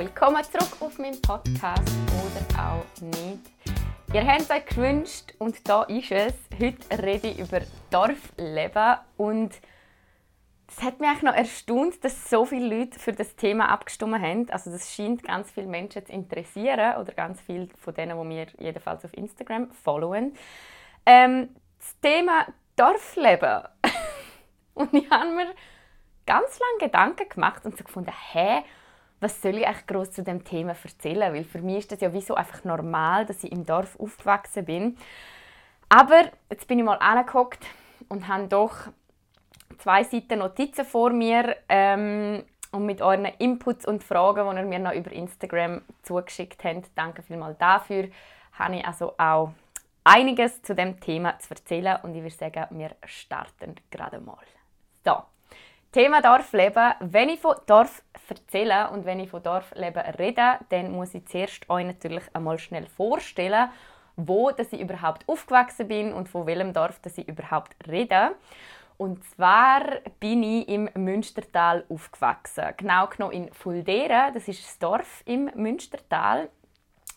willkommen zurück auf meinem Podcast oder auch nicht. Ihr habt euch gewünscht und da ist es. Heute rede ich über Dorfleben und es hat mich noch erstaunt, dass so viele Leute für das Thema abgestimmt haben. Also das scheint ganz viele Menschen zu interessieren oder ganz viele von denen, die mir jedenfalls auf Instagram folgen. Ähm, das Thema Dorfleben. und ich habe mir ganz lange Gedanken gemacht und so gefunden, hä, was soll ich eigentlich groß zu dem Thema erzählen? Weil für mich ist das ja wie so einfach normal, dass ich im Dorf aufgewachsen bin. Aber jetzt bin ich mal angeguckt und habe doch zwei Seiten Notizen vor mir ähm, und mit euren Inputs und Fragen, die ihr mir noch über Instagram zugeschickt habt, danke vielmals dafür, habe ich also auch einiges zu dem Thema zu erzählen und ich würde sagen, wir starten gerade mal. So, Thema Dorfleben. Wenn ich von Dorf erzähle und wenn ich von Dorfleben rede, dann muss ich zuerst euch natürlich einmal schnell vorstellen, wo dass ich überhaupt aufgewachsen bin und von welchem Dorf dass ich überhaupt rede. Und zwar bin ich im Münstertal aufgewachsen. Genau genommen in Fuldera, das ist das Dorf im Münstertal.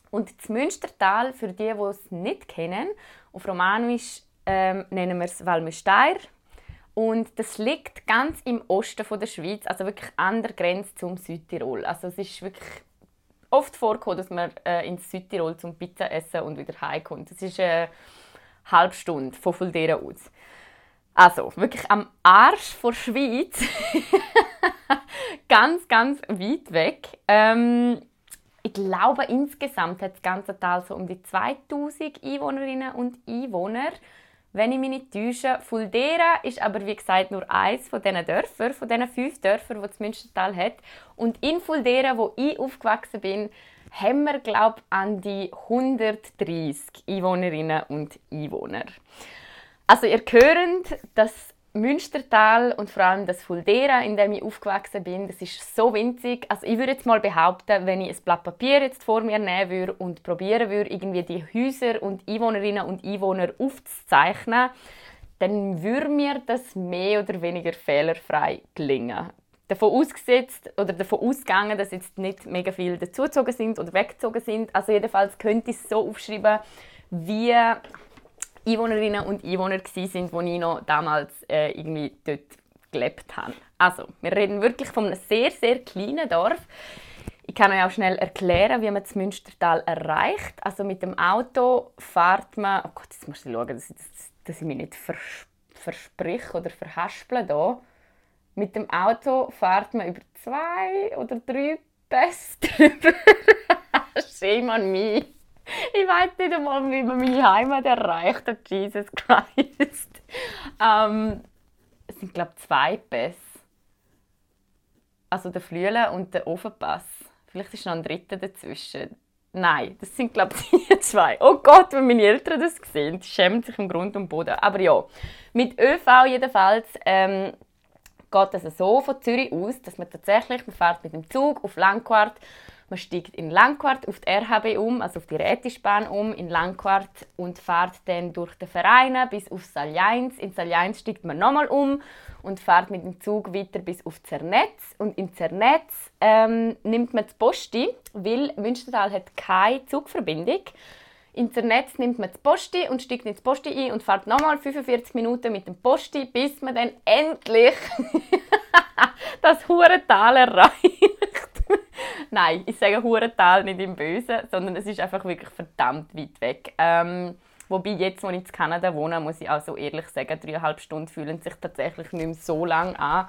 Und das Münstertal, für die, die es nicht kennen, auf Romanisch ähm, nennen wir es Valmüsteir und das liegt ganz im Osten von der Schweiz, also wirklich an der Grenze zum Südtirol. Also es ist wirklich oft vorgekommen, dass man äh, ins Südtirol zum Pizza essen und wieder heimkommt. Das ist eine halbe Stunde von Fuldera aus. Also wirklich am Arsch der Schweiz. ganz, ganz weit weg. Ähm, ich glaube, insgesamt hat das ganze Tal so um die 2000 Einwohnerinnen und Einwohner wenn ich mich nicht täusche. Fuldera ist aber, wie gesagt, nur eins von diesen Dörfern, von diesen fünf Dörfern, die das Münstertal hat. Und in Fuldera, wo ich aufgewachsen bin, haben wir, glaube ich, an die 130 Einwohnerinnen und Einwohner. Also ihr hört, dass Münstertal und vor allem das Fuldera, in dem ich aufgewachsen bin, das ist so winzig. Also ich würde jetzt mal behaupten, wenn ich ein Blatt Papier jetzt vor mir nehmen würde und probieren würde, irgendwie die Häuser und Einwohnerinnen und Einwohner aufzuzeichnen, dann würde mir das mehr oder weniger fehlerfrei gelingen. Davon ausgesetzt oder davon ausgegangen, dass jetzt nicht mega viele dazugezogen sind oder weggezogen sind. Also jedenfalls könnte ich es so aufschreiben, wie Einwohnerinnen und Einwohner sind, wo ich noch damals äh, irgendwie dort gelebt habe. Also, wir reden wirklich von einem sehr, sehr kleinen Dorf. Ich kann euch auch schnell erklären, wie man das Münstertal erreicht. Also mit dem Auto fährt man... Oh Gott, jetzt muss ich schauen, dass ich, dass ich mich nicht vers versprich oder verhasple hier. Mit dem Auto fährt man über zwei oder drei Pässe drüber. Shame on me. ich weiß nicht einmal, wie man meine Heimat erreicht hat, Jesus Christ. Ähm, es sind, glaube ich, zwei Pässe. Also der Flüele und der Ofenpass. Vielleicht ist noch ein dritter dazwischen. Nein, das sind, glaube ich, die zwei. Oh Gott, wenn meine Eltern das sehen, die schämen sich im Grund und Boden. Aber ja, mit ÖV jedenfalls ähm, geht es so von Zürich aus, dass man tatsächlich, man fährt mit dem Zug auf Langquart man steigt in Langquart auf die RHB um, also auf die Rätischbahn um, in Langquart und fährt dann durch den Verein bis auf Saljains. In Saljains steigt man nochmal um und fährt mit dem Zug weiter bis auf Zernetz. Und in Zernetz ähm, nimmt man das Posti, weil Münstertal hat keine Zugverbindung. In Zernetz nimmt man das Posti und steigt ins Posti ein und fährt nochmal 45 Minuten mit dem Posti, bis man dann endlich das Hurental erreicht. Nein, ich sage Hurental nicht im Bösen, sondern es ist einfach wirklich verdammt weit weg. Ähm, wobei jetzt, wo ich in Kanada wohne, muss ich auch so ehrlich sagen, dreieinhalb Stunden fühlen sich tatsächlich nicht mehr so lang an,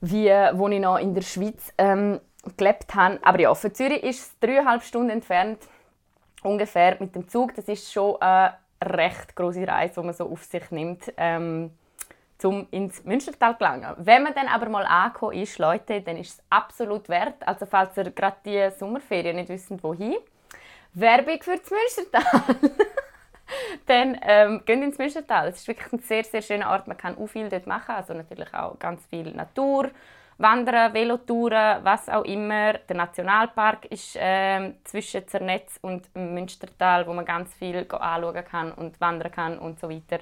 wie wo ich noch in der Schweiz ähm, gelebt habe. Aber ja, von Zürich ist es dreieinhalb Stunden entfernt, ungefähr mit dem Zug. Das ist schon eine recht große Reise, die man so auf sich nimmt. Ähm, um ins Münstertal zu gelangen. Wenn man dann aber mal angekommen ist, Leute, dann ist es absolut wert. Also falls ihr gerade die Sommerferien nicht wisst, wohin, Werbung für das Münstertal. dann ähm, geht ins Münstertal. Es ist wirklich ein sehr, sehr schöner Ort. Man kann auch viel dort machen. Also natürlich auch ganz viel Natur, Wandern, Velotouren, was auch immer. Der Nationalpark ist ähm, zwischen Zernetz und Münstertal, wo man ganz viel anschauen kann und wandern kann und so weiter.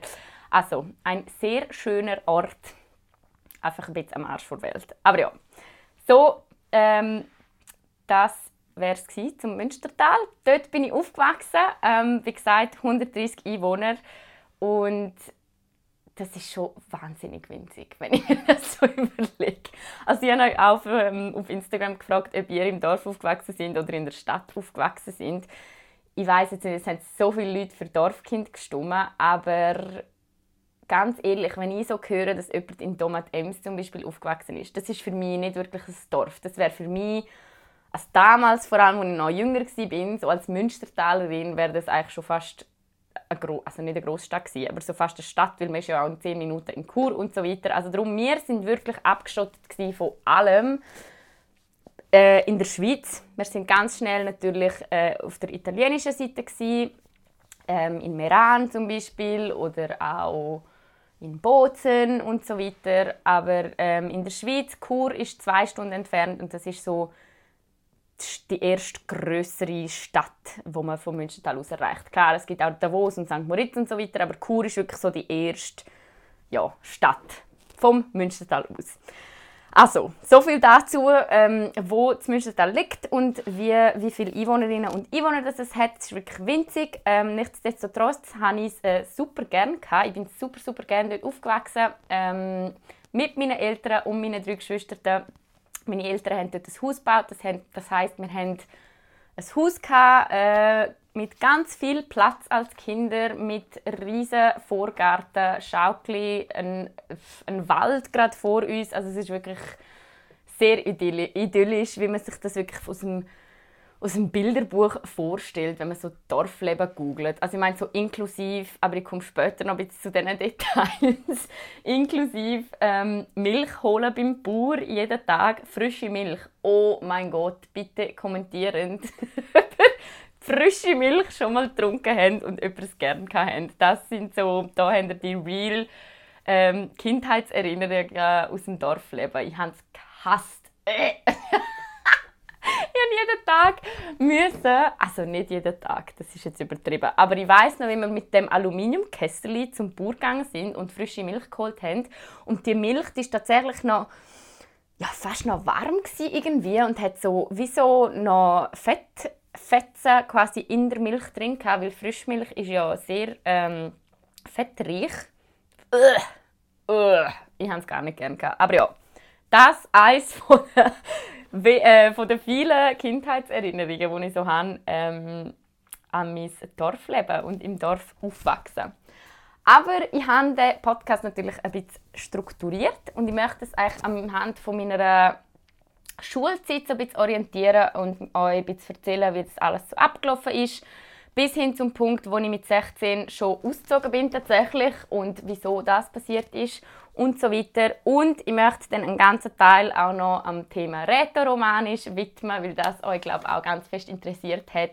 Also, ein sehr schöner Ort. Einfach ein bisschen am Arsch der Welt. Aber ja, so ähm, das wäre es zum Münstertal. Dort bin ich aufgewachsen. Ähm, wie gesagt, 130 Einwohner. Und das ist schon wahnsinnig winzig, wenn ich mir das so überlege. Also ich habe euch auch ähm, auf Instagram gefragt, ob ihr im Dorf aufgewachsen sind oder in der Stadt aufgewachsen sind. Ich weiß jetzt nicht, es haben so viele Leute für Dorfkind gestimmt, aber ganz ehrlich, wenn ich so höre, dass jemand in Domat Ems zum Beispiel aufgewachsen ist, das ist für mich nicht wirklich ein Dorf. Das wäre für mich, also damals, vor allem als ich noch jünger war, so als Münstertalerin, wäre das eigentlich schon fast eine, also nicht eine Großstadt gewesen, aber so fast eine Stadt, weil man ist ja auch in 10 Minuten in Chur und so weiter. Also darum, wir sind wirklich abgeschottet von allem äh, in der Schweiz. Wir sind ganz schnell natürlich äh, auf der italienischen Seite gewesen, ähm, in Meran zum Beispiel oder auch in Bozen und so weiter. Aber ähm, in der Schweiz, Chur ist zwei Stunden entfernt und das ist so die erste größere Stadt, wo man vom Münstertal aus erreicht. Klar, es gibt auch Davos und St. Moritz und so weiter, aber Chur ist wirklich so die erste ja, Stadt vom Münstertal aus. Also, so viel dazu, ähm, wo das Münstertal liegt und wie, wie viele Einwohnerinnen und Einwohner das es hat. Es ist wirklich winzig. Ähm, nichtsdestotrotz habe ich es äh, super gerne gehabt. Ich bin super, super gerne dort aufgewachsen. Ähm, mit meinen Eltern und meinen drei Geschwistern meine Eltern haben dort ein Haus gebaut. Das, das heisst, wir haben ein Haus gehabt, äh, mit ganz viel Platz als Kinder, mit riesen Vorgarten, Schaukli, ein, ein Wald gerade vor uns. Also es ist wirklich sehr idyllisch, wie man sich das wirklich aus dem aus dem Bilderbuch vorstellt, wenn man so Dorfleben googelt. Also ich meine so inklusiv, aber ich komme später noch ein bisschen zu diesen Details, inklusiv ähm, Milch holen beim Bauer jeden Tag, frische Milch. Oh mein Gott, bitte kommentieren, frische Milch schon mal getrunken haben und etwas gerne haben. Das sind so, da haben die real ähm, Kindheitserinnerungen aus dem Dorfleben. Ich habe es gehasst. Ich jeden Tag müssen, also nicht jeden Tag, das ist jetzt übertrieben, aber ich weiß noch, wie wir mit dem Aluminiumkessel zum Bauer gegangen sind und frische Milch geholt haben und die Milch die ist tatsächlich noch ja, fast noch warm irgendwie und hat so wie so noch Fett, Fetzen quasi in der Milch drin gehabt, weil Frischmilch ist ja sehr ähm, fettreich. Uh, uh, ich habe es gar nicht gerne gehabt. Aber ja, das eins von den wie, äh, von den vielen Kindheitserinnerungen, die ich so habe, ähm, an mein Dorfleben und im Dorf aufwachsen. Aber ich habe den Podcast natürlich ein bisschen strukturiert und ich möchte es eigentlich anhand von meiner Schulzeit so ein bisschen orientieren und euch ein bisschen erzählen, wie das alles so abgelaufen ist. Bis hin zum Punkt, wo ich mit 16 schon ausgezogen bin tatsächlich und wieso das passiert ist und so weiter. Und ich möchte dann einen ganzen Teil auch noch am Thema Rätoromanisch widmen, weil das euch, glaube auch ganz fest interessiert hat.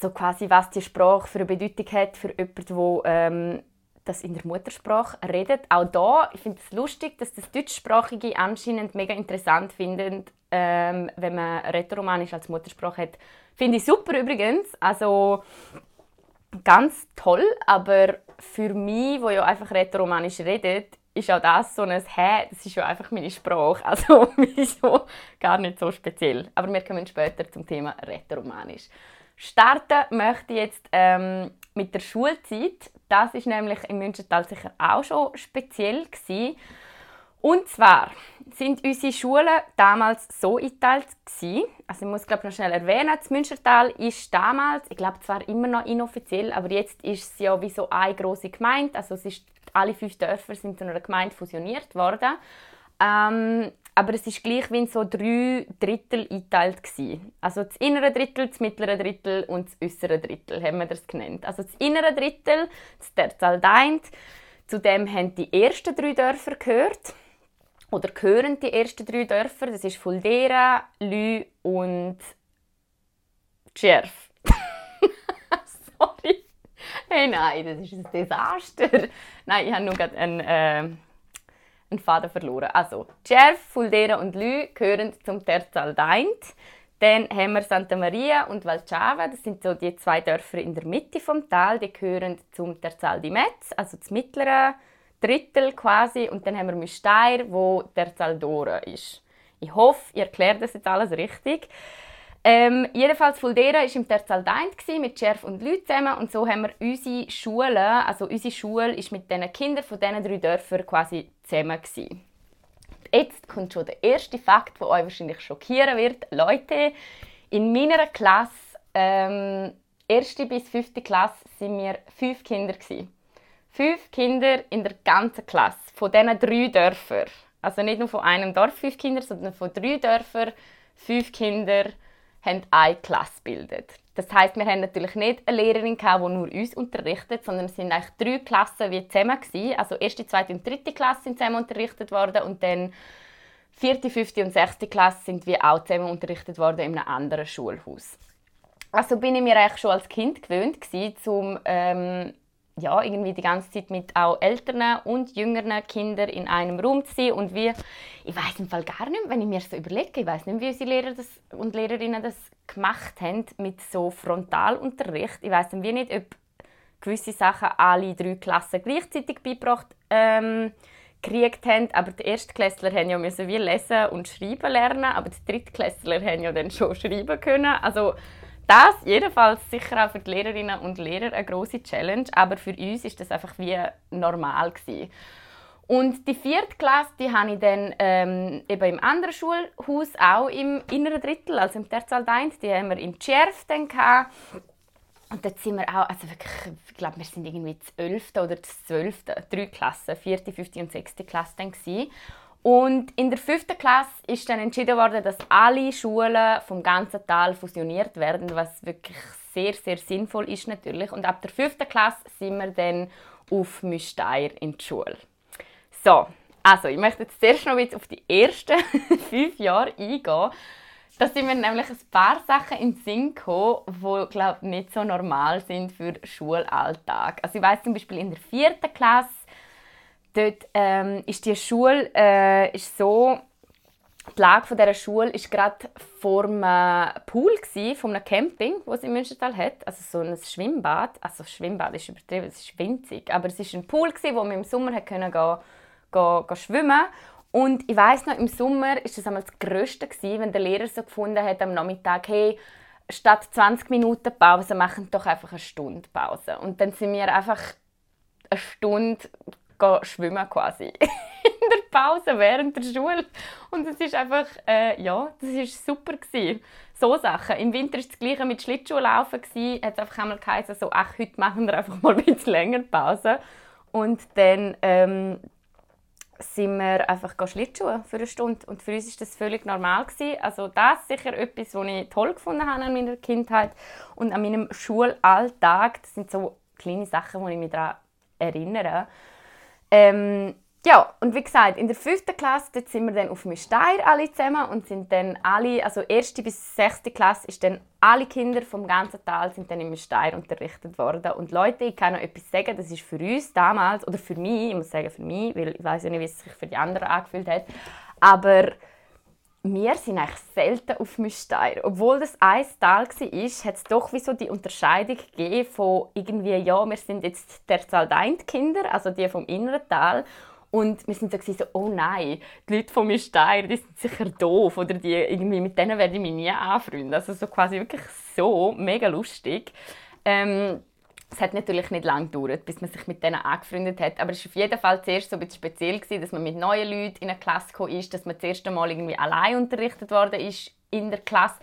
So quasi, was die Sprache für eine Bedeutung hat für jemanden, der ähm, das in der Muttersprache redet. Auch da, ich finde es lustig, dass das Deutschsprachige anscheinend mega interessant finden, ähm, wenn man Rätoromanisch als Muttersprache hat. Finde ich super übrigens. Also ganz toll, aber für mich, wo ja einfach Rätoromanisch redet, ist auch das so ein Hä, das ist ja einfach meine Sprache. Also wieso gar nicht so speziell. Aber wir kommen später zum Thema Rätoromanisch. Starten möchte ich jetzt ähm, mit der Schulzeit. Das ist nämlich im Münchental sicher auch schon speziell gewesen. Und zwar sind unsere Schulen damals so eingeteilt gewesen. Also ich muss glaube noch schnell erwähnen, das Münstertal ist damals, ich glaube zwar immer noch inoffiziell, aber jetzt ist es ja wie so eine große Gemeinde. Also es ist alle fünf Dörfer sind zu einer Gemeinde fusioniert worden. Ähm, aber es ist gleich wie in so drei Drittel eingeteilt gewesen. Also das innere Drittel, das mittlere Drittel und das äußere Drittel haben wir das genannt. Also das innere Drittel, das der Zaldeint, zu dem haben die ersten drei Dörfer gehört oder gehören die ersten drei Dörfer. Das ist Fuldera, Lü und Cerf. Sorry. Hey, nein, das ist ein Desaster. Nein, ich habe nur gerade einen, äh, einen Faden verloren. Also, Cerf, Fuldera und Lü gehören zum Terzal Daint. Dann haben wir Santa Maria und Valciava, das sind so die zwei Dörfer in der Mitte vom Tal, die gehören zum Terzal di Metz, also das mittlere Drittel quasi. Und dann haben wir Müsteir, wo Terzal Dora ist. Ich hoffe, ihr erklärt das jetzt alles richtig. Ähm, jedenfalls Fuldera war im Terzaldeint mit Chef und Leuten zusammen und so haben wir unsere Schule, also unsere Schule ist mit den Kindern von diesen drei Dörfern quasi zusammen gewesen. Jetzt kommt schon der erste Fakt, der euch wahrscheinlich schockieren wird. Leute, in meiner Klasse, ähm, erste bis fünfte Klasse, sind wir fünf Kinder gewesen. Fünf Kinder in der ganzen Klasse von diesen drei Dörfern. Also nicht nur von einem Dorf fünf Kinder, sondern von drei Dörfern fünf Kinder haben eine Klasse gebildet. Das heißt, wir haben natürlich nicht eine Lehrerin die nur uns unterrichtet, sondern es sind eigentlich drei Klassen wie zusammen gewesen. Also erste, zweite und dritte Klasse sind zusammen unterrichtet worden und dann vierte, fünfte und sechste Klasse sind wir auch zusammen unterrichtet worden in einem anderen Schulhaus. Also bin ich mir eigentlich schon als Kind gewöhnt gewesen, zum ähm, ja, irgendwie die ganze Zeit mit auch älteren und jüngeren Kindern in einem Raum zu sein und wir, ich weiß im Fall gar nicht, wenn ich mir so überlege, ich weiß nicht, wie unsere Lehrer das und Lehrerinnen das gemacht haben mit so Frontalunterricht. Ich weiß nicht, ob gewisse Sachen alle drei Klassen gleichzeitig beigebracht ähm, gekriegt haben, aber die Erstklässler haben ja müssen wie lesen und schreiben lernen, aber die Drittklässler haben ja dann schon schreiben können. Also das jedenfalls sicher auch für die Lehrerinnen und Lehrer eine große Challenge, aber für uns ist das einfach wie normal gewesen. Und die vierte Klasse, die habe ich dann ähm, eben im anderen Schulhaus, auch im inneren Drittel, also im Terzaldeint, die haben wir im Tschärf dann gehabt. Und dort sind wir auch, also wirklich, ich glaube, wir sind irgendwie das 11. oder das 12. drei Klassen, vierte, fünfte und sechste Klasse dann gewesen. Und in der fünften Klasse ist dann entschieden worden, dass alle Schulen vom ganzen Tal fusioniert werden, was wirklich sehr, sehr sinnvoll ist natürlich. Und ab der fünften Klasse sind wir dann auf Müsteir in die Schule. So, also ich möchte jetzt zuerst noch auf die ersten fünf Jahre eingehen. Da sind mir nämlich ein paar Sachen in den Sinn gekommen, die glaube nicht so normal sind für Schulalltag. Also ich weiß zum Beispiel in der vierten Klasse dort ähm, ist die Schule äh, ist so die Lage von dieser Schule war gerade vor einem Pool, gewesen, von einem Camping, das es in Münstertal hat. Also so ein Schwimmbad. Also Schwimmbad ist übertrieben, es ist winzig. Aber es war ein Pool, wo man im Sommer können gehen, gehen, gehen schwimmen Und ich weiss noch, im Sommer war das das Größte, wenn der Lehrer so gefunden hat am Nachmittag, hey, statt 20 Minuten Pause, machen doch einfach eine Stunde Pause. Und dann sind wir einfach eine Stunde schwimmen quasi in der Pause während der Schule und es ist einfach äh, ja das ist super gewesen. so Sachen im Winter ist das gleiche mit Schlittschuhlaufen gewesen. hat einfach einmal geheißen, so ach heute machen wir einfach mal ein bisschen länger Pause und dann ähm, sind wir einfach Schlittschuhe für eine Stunde und für uns ist das völlig normal gewesen. Also das ist sicher etwas, was ich toll gefunden habe an meiner Kindheit und an meinem Schulalltag. Das sind so kleine Sachen, wo ich mich daran erinnere. Ähm, ja, und wie gesagt, in der fünften Klasse dort sind wir dann auf Müsteir alle zusammen und sind dann alle, also erste bis sechste Klasse ist dann alle Kinder vom ganzen Tal sind dann in Müsteir unterrichtet worden. Und Leute, ich kann noch etwas sagen, das ist für uns damals, oder für mich, ich muss sagen für mich, weil ich weiß ja nicht, wie es sich für die anderen angefühlt hat, aber wir sind eigentlich selten auf Müsteir. Obwohl das ein Tal war, hat es doch wie so die Unterscheidung gegeben von irgendwie, ja, wir sind jetzt der Zaldeint-Kinder, also die vom inneren Tal. Und wir sind so, so, oh nein, die Leute von Müsteir, die sind sicher doof oder die, irgendwie, mit denen werde ich mich nie anfreunden. Also so quasi wirklich so, mega lustig. Ähm, es hat natürlich nicht lange gedauert, bis man sich mit denen angefreundet hat. Aber es war auf jeden Fall zuerst so ein bisschen speziell, gewesen, dass man mit neuen Leuten in eine Klasse kam, ist, dass man das erste Mal irgendwie allein unterrichtet worden ist in der Klasse.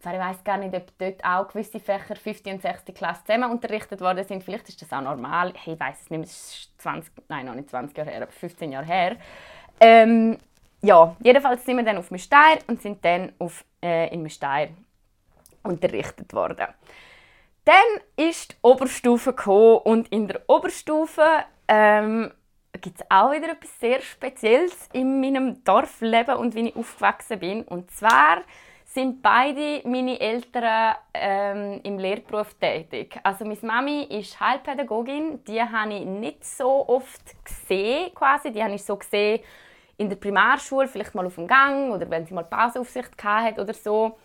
Zwar, ich weiß gar nicht, ob dort auch gewisse Fächer 5. und 6. Klasse zusammen unterrichtet worden sind. Vielleicht ist das auch normal. Hey, ich weiß es nicht, es ist 20, nein, noch nicht 20 Jahre her, aber 15 Jahre her. Ähm, ja, jedenfalls sind wir dann auf Müsteir und sind dann auf, äh, in Müsteir unterrichtet worden. Dann ist die Oberstufe gekommen und in der Oberstufe ähm, gibt es auch wieder etwas sehr Spezielles in meinem Dorfleben und wie ich aufgewachsen bin. Und zwar sind beide meine Eltern ähm, im Lehrberuf tätig. Also meine Mami ist Heilpädagogin, die habe ich nicht so oft gesehen, quasi. Die habe ich so gesehen in der Primarschule, vielleicht mal auf dem Gang oder wenn sie mal Pauseaufsicht hatte oder so.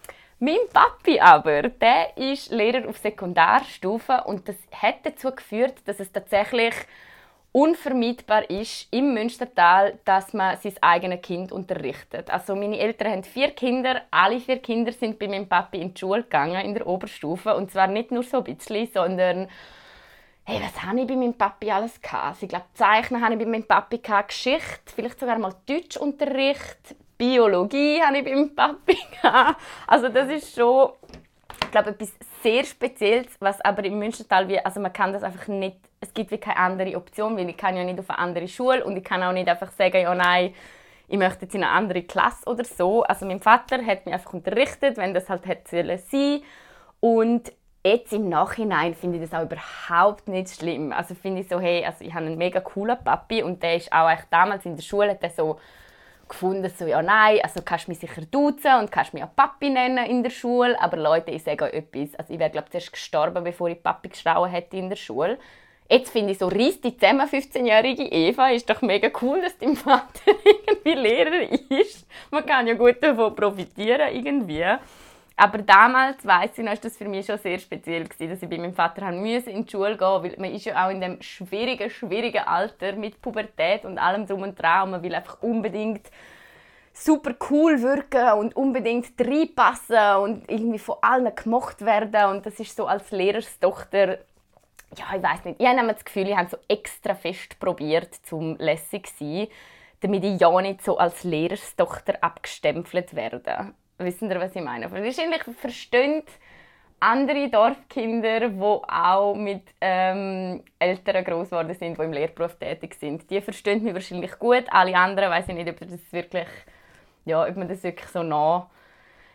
Mein Papi aber, der ist Lehrer auf Sekundarstufe und das hat dazu geführt, dass es tatsächlich unvermeidbar ist im Münstertal, dass man sein eigenes Kind unterrichtet. Also meine Eltern haben vier Kinder, alle vier Kinder sind bei meinem Papi in die Schule gegangen, in der Oberstufe. Und zwar nicht nur so ein bisschen, sondern hey, was habe ich bei meinem Papi alles gehabt? Also ich glaube, Zeichnen habe ich bei meinem Papi gehabt, Geschichte, vielleicht sogar mal Deutschunterricht, Biologie habe ich bei meinem Papi. Also das ist schon, ich glaube, etwas sehr Spezielles, was aber im Münstertal wie, also man kann das einfach nicht es gibt wie keine andere Option, weil ich kann ja nicht auf eine andere Schule und ich kann auch nicht einfach sagen, ja nein, ich möchte jetzt in eine andere Klasse oder so. Also mein Vater hat mich einfach unterrichtet, wenn das halt hätte sein und jetzt im Nachhinein finde ich das auch überhaupt nicht schlimm. Also finde ich so, hey, also ich habe einen mega coolen Papi und der ist auch echt damals in der Schule der so gefunden, so, ja nein, also kannst du mich sicher duzen und kannst mich auch Papi nennen in der Schule, aber Leute, ich sage euch etwas, also ich wäre glaube zuerst gestorben, bevor ich Papi geschrauen hätte in der Schule. Jetzt finde ich so, reiss die zusammen, 15-jährige Eva, ist doch mega cool, dass dein Vater irgendwie Lehrer ist. Man kann ja gut davon profitieren irgendwie. Aber damals, weiss ich noch, ist das für mich schon sehr speziell gewesen, dass ich bei meinem Vater in die Schule gehen weil man ist ja auch in dem schwierigen, schwierigen Alter mit Pubertät und allem drum und dran und man will einfach unbedingt super cool wirken und unbedingt reinpassen und irgendwie von allen gemocht werden und das ist so als Lehrerstochter ja, ich weiß nicht. Ich habe das Gefühl, ich habe so extra fest probiert, zum lässig zu sein, damit ich ja nicht so als Lehrerstochter abgestempelt werde. Wissen ihr, was ich meine? Wahrscheinlich verstehen andere Dorfkinder, die auch mit ähm, Eltern groß geworden sind, die im Lehrberuf tätig sind. Die verstehen mich wahrscheinlich gut. Alle anderen weiß ich nicht, ob das wirklich, ja, ob man das wirklich so nah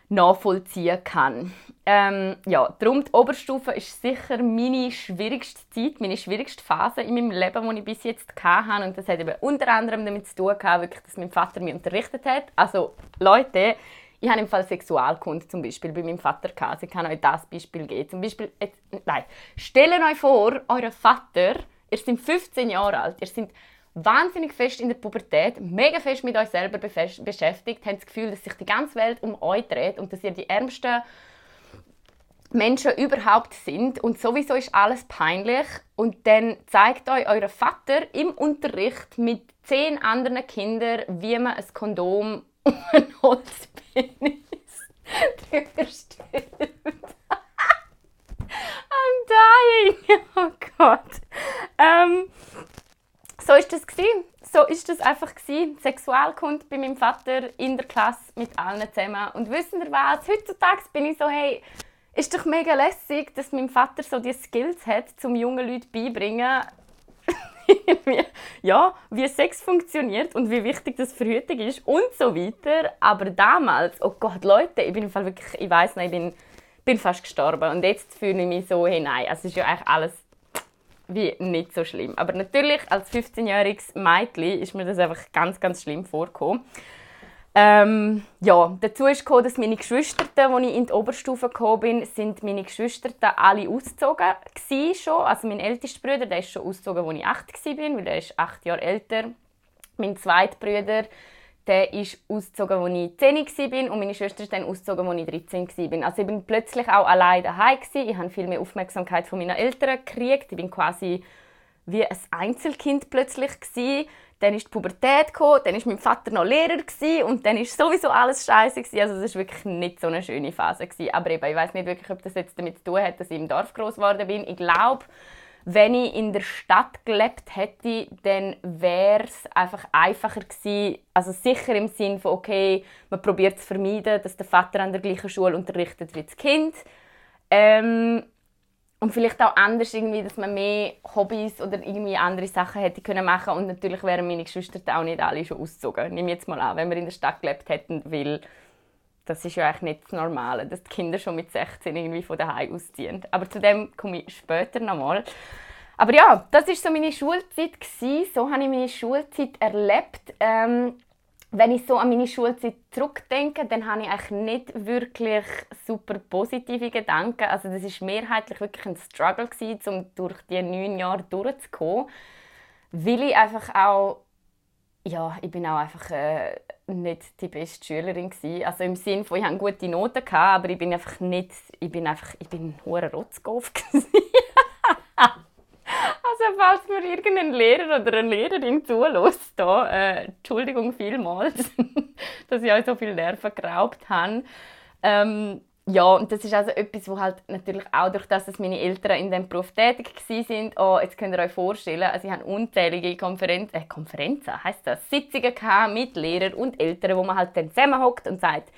nachvollziehen kann. Ähm, ja, darum die Oberstufe ist sicher meine schwierigste Zeit, meine schwierigste Phase in meinem Leben, die ich bis jetzt hatte. Und das hat eben unter anderem damit zu tun, wirklich, dass mein Vater mich unterrichtet hat. Also Leute, ich habe im Fall Sexualkunde zum Beispiel bei meinem Vater gehabt. Ich kann euch das Beispiel geben. Zum Beispiel, jetzt, nein, stellt euch vor, euer Vater, ihr seid 15 Jahre alt, ihr seid wahnsinnig fest in der Pubertät, mega fest mit euch selber beschäftigt, habt das Gefühl, dass sich die ganze Welt um euch dreht und dass ihr die ärmsten Menschen überhaupt sind und sowieso ist alles peinlich und dann zeigt euch euer Vater im Unterricht mit zehn anderen Kindern, wie man ein Kondom um einen Holzpenis drüber stellt. I'm dying. Oh Gott. Ähm, so ist das gewesen. So ist das einfach gewesen. Sexualkunde bei meinem Vater in der Klasse mit allen zusammen. Und wissen ihr was? Heutzutage bin ich so, hey, ist doch mega lässig, dass mein Vater so die Skills hat, zum jungen Leuten beibringen, ja, wie Sex funktioniert und wie wichtig das Verhütung ist und so weiter. Aber damals, oh Gott, Leute, ich bin im Fall wirklich, ich weiß nicht, ich bin, bin fast gestorben und jetzt fühle ich mich so, hey, nein, also es ist ja eigentlich alles wie nicht so schlimm. Aber natürlich, als 15-jähriges Mädchen ist mir das einfach ganz, ganz schlimm vorgekommen. Ähm, ja, dazu ist gekommen, dass meine Geschwister, als ich in die Oberstufe gekommen bin, sind meine Geschwister alle ausgezogen schon. Also mein ältester Bruder, der ist schon ausgezogen, als ich 8 war, weil er ist acht Jahre älter. Mein zweiter Bruder, der ist ausgezogen, als ich 10 war und meine Schwester ist dann ausgezogen, als ich 13 war. Also ich bin plötzlich auch allein daheim Ich habe viel mehr Aufmerksamkeit von meinen Eltern gekriegt. Ich bin quasi wie ein Einzelkind plötzlich gewesen. Dann ist die Pubertät gekommen, dann ist mein Vater noch Lehrer gewesen, und dann ist sowieso alles scheiße Also das war wirklich nicht so eine schöne Phase gewesen. Aber eben, ich weiß nicht wirklich, ob das jetzt damit zu tun hat, dass ich im Dorf groß geworden bin. Ich glaube, wenn ich in der Stadt gelebt hätte, dann wäre es einfach einfacher gewesen. Also sicher im Sinn von, okay, man probiert zu vermeiden, dass der Vater an der gleichen Schule unterrichtet wie das Kind. Ähm, und vielleicht auch anders irgendwie, dass man mehr Hobbys oder irgendwie andere Sachen hätte können machen und natürlich wären meine Geschwister auch nicht alle schon ausgezogen. Nimm jetzt mal an, wenn wir in der Stadt gelebt hätten, weil das ist ja eigentlich nicht das Normale, dass die Kinder schon mit 16 irgendwie von daheim ausziehen. Aber zu dem komme ich später nochmal. Aber ja, das ist so meine Schulzeit gewesen. So habe ich meine Schulzeit erlebt. Ähm, wenn ich so an meine Schulzeit zurückdenke, dann habe ich eigentlich nicht wirklich super positive Gedanken. Also das ist mehrheitlich wirklich ein Struggle gewesen, um durch die neun Jahre durchzukommen, weil ich einfach auch ja, ich bin auch einfach äh, nicht die beste Schülerin gewesen. Also im Sinne von, ich hatte gute Noten, gehabt, aber ich bin einfach nicht, ich bin einfach, ich bin ein hoher Rotzkopf falls mir irgendein Lehrer oder eine Lehrerin zulässt, da, äh, Entschuldigung vielmals, dass ich euch so viel Nerven geraubt habe. Ähm, ja, und das ist also etwas, wo halt natürlich auch durch das, dass meine Eltern in diesem Beruf tätig sind, oh, jetzt könnt ihr euch vorstellen, also ich habe unzählige Konferenzen, äh, Konferenzen heisst das, Sitzungen mit Lehrern und Eltern, wo man halt dann zusammenhockt und sagt,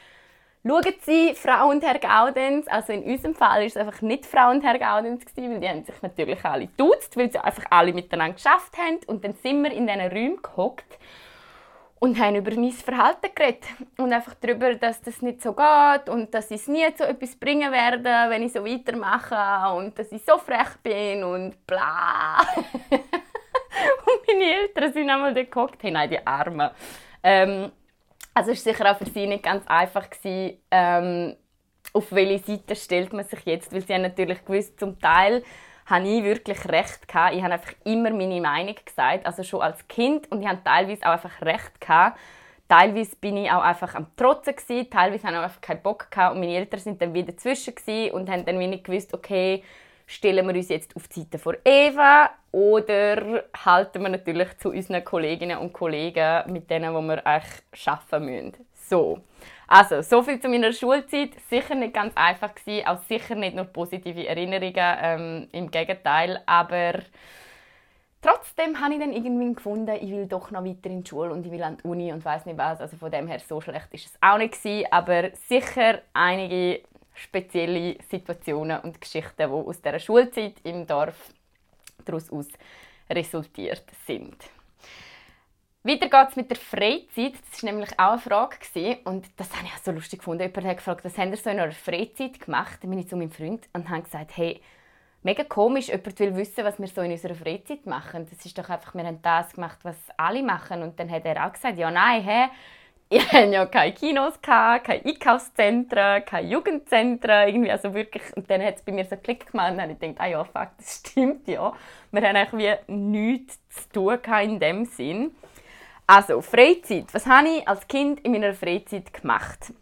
Schauen Sie, Frau und Herr Gaudenz, also in unserem Fall war es einfach nicht Frau und Herr Gaudenz, weil die haben sich natürlich alle duzt, weil sie einfach alle miteinander geschafft haben. Und dann sind wir in diesen Räumen gehockt und haben über mein Verhalten geredet. Und einfach darüber, dass das nicht so geht und dass ich es nie zu etwas bringen werde, wenn ich so weitermache und dass ich so frech bin und bla. und meine Eltern sind einmal dort gehockt, hey, nein, die Armen. Ähm, also es war sicher auch für sie nicht ganz einfach, gewesen, ähm, auf welche Seite stellt man sich jetzt, weil sie haben natürlich gewusst, zum Teil habe ich wirklich recht gehabt. Ich habe einfach immer meine Meinung gesagt, also schon als Kind und ich habe teilweise auch einfach recht gehabt. Teilweise bin ich auch einfach am Trotzen gewesen, teilweise habe ich auch einfach keinen Bock gehabt und meine Eltern sind dann wieder dazwischen und haben dann nicht gewusst, okay, stellen wir uns jetzt auf die Seite von Eva oder halten wir natürlich zu unseren Kolleginnen und Kollegen, mit denen wo wir eigentlich arbeiten müssen. So. Also, so viel zu meiner Schulzeit. Sicher nicht ganz einfach gewesen, auch sicher nicht nur positive Erinnerungen, ähm, im Gegenteil, aber trotzdem habe ich dann irgendwie gefunden, ich will doch noch weiter in die Schule und ich will an die Uni und weiß nicht was. Also von dem her so schlecht ist es auch nicht gewesen, aber sicher einige spezielle Situationen und Geschichten, die aus der Schulzeit im Dorf daraus resultiert sind. Weiter geht es mit der Freizeit. Das war nämlich auch eine Frage. Und das habe ich auch so lustig gefunden. Jemand hat gefragt, was habt ihr so in eurer Freizeit gemacht? Dann bin ich zu meinem Freund und habe gesagt, hey, mega komisch, jemand will wissen, was wir so in unserer Freizeit machen. Das ist doch einfach, wir haben das gemacht, was alle machen. Und dann hat er auch gesagt, ja, nein, hey, ich hatte ja keine Kinos, keine Einkaufszentren, keine Jugendzentren, irgendwie, also wirklich, und dann hat es bei mir so einen Klick gemacht und dann habe ich gedacht, ah ja, fuck, das stimmt ja. Wir haben eigentlich wie nichts zu tun in dem Sinn. Also, Freizeit. Was habe ich als Kind in meiner Freizeit gemacht?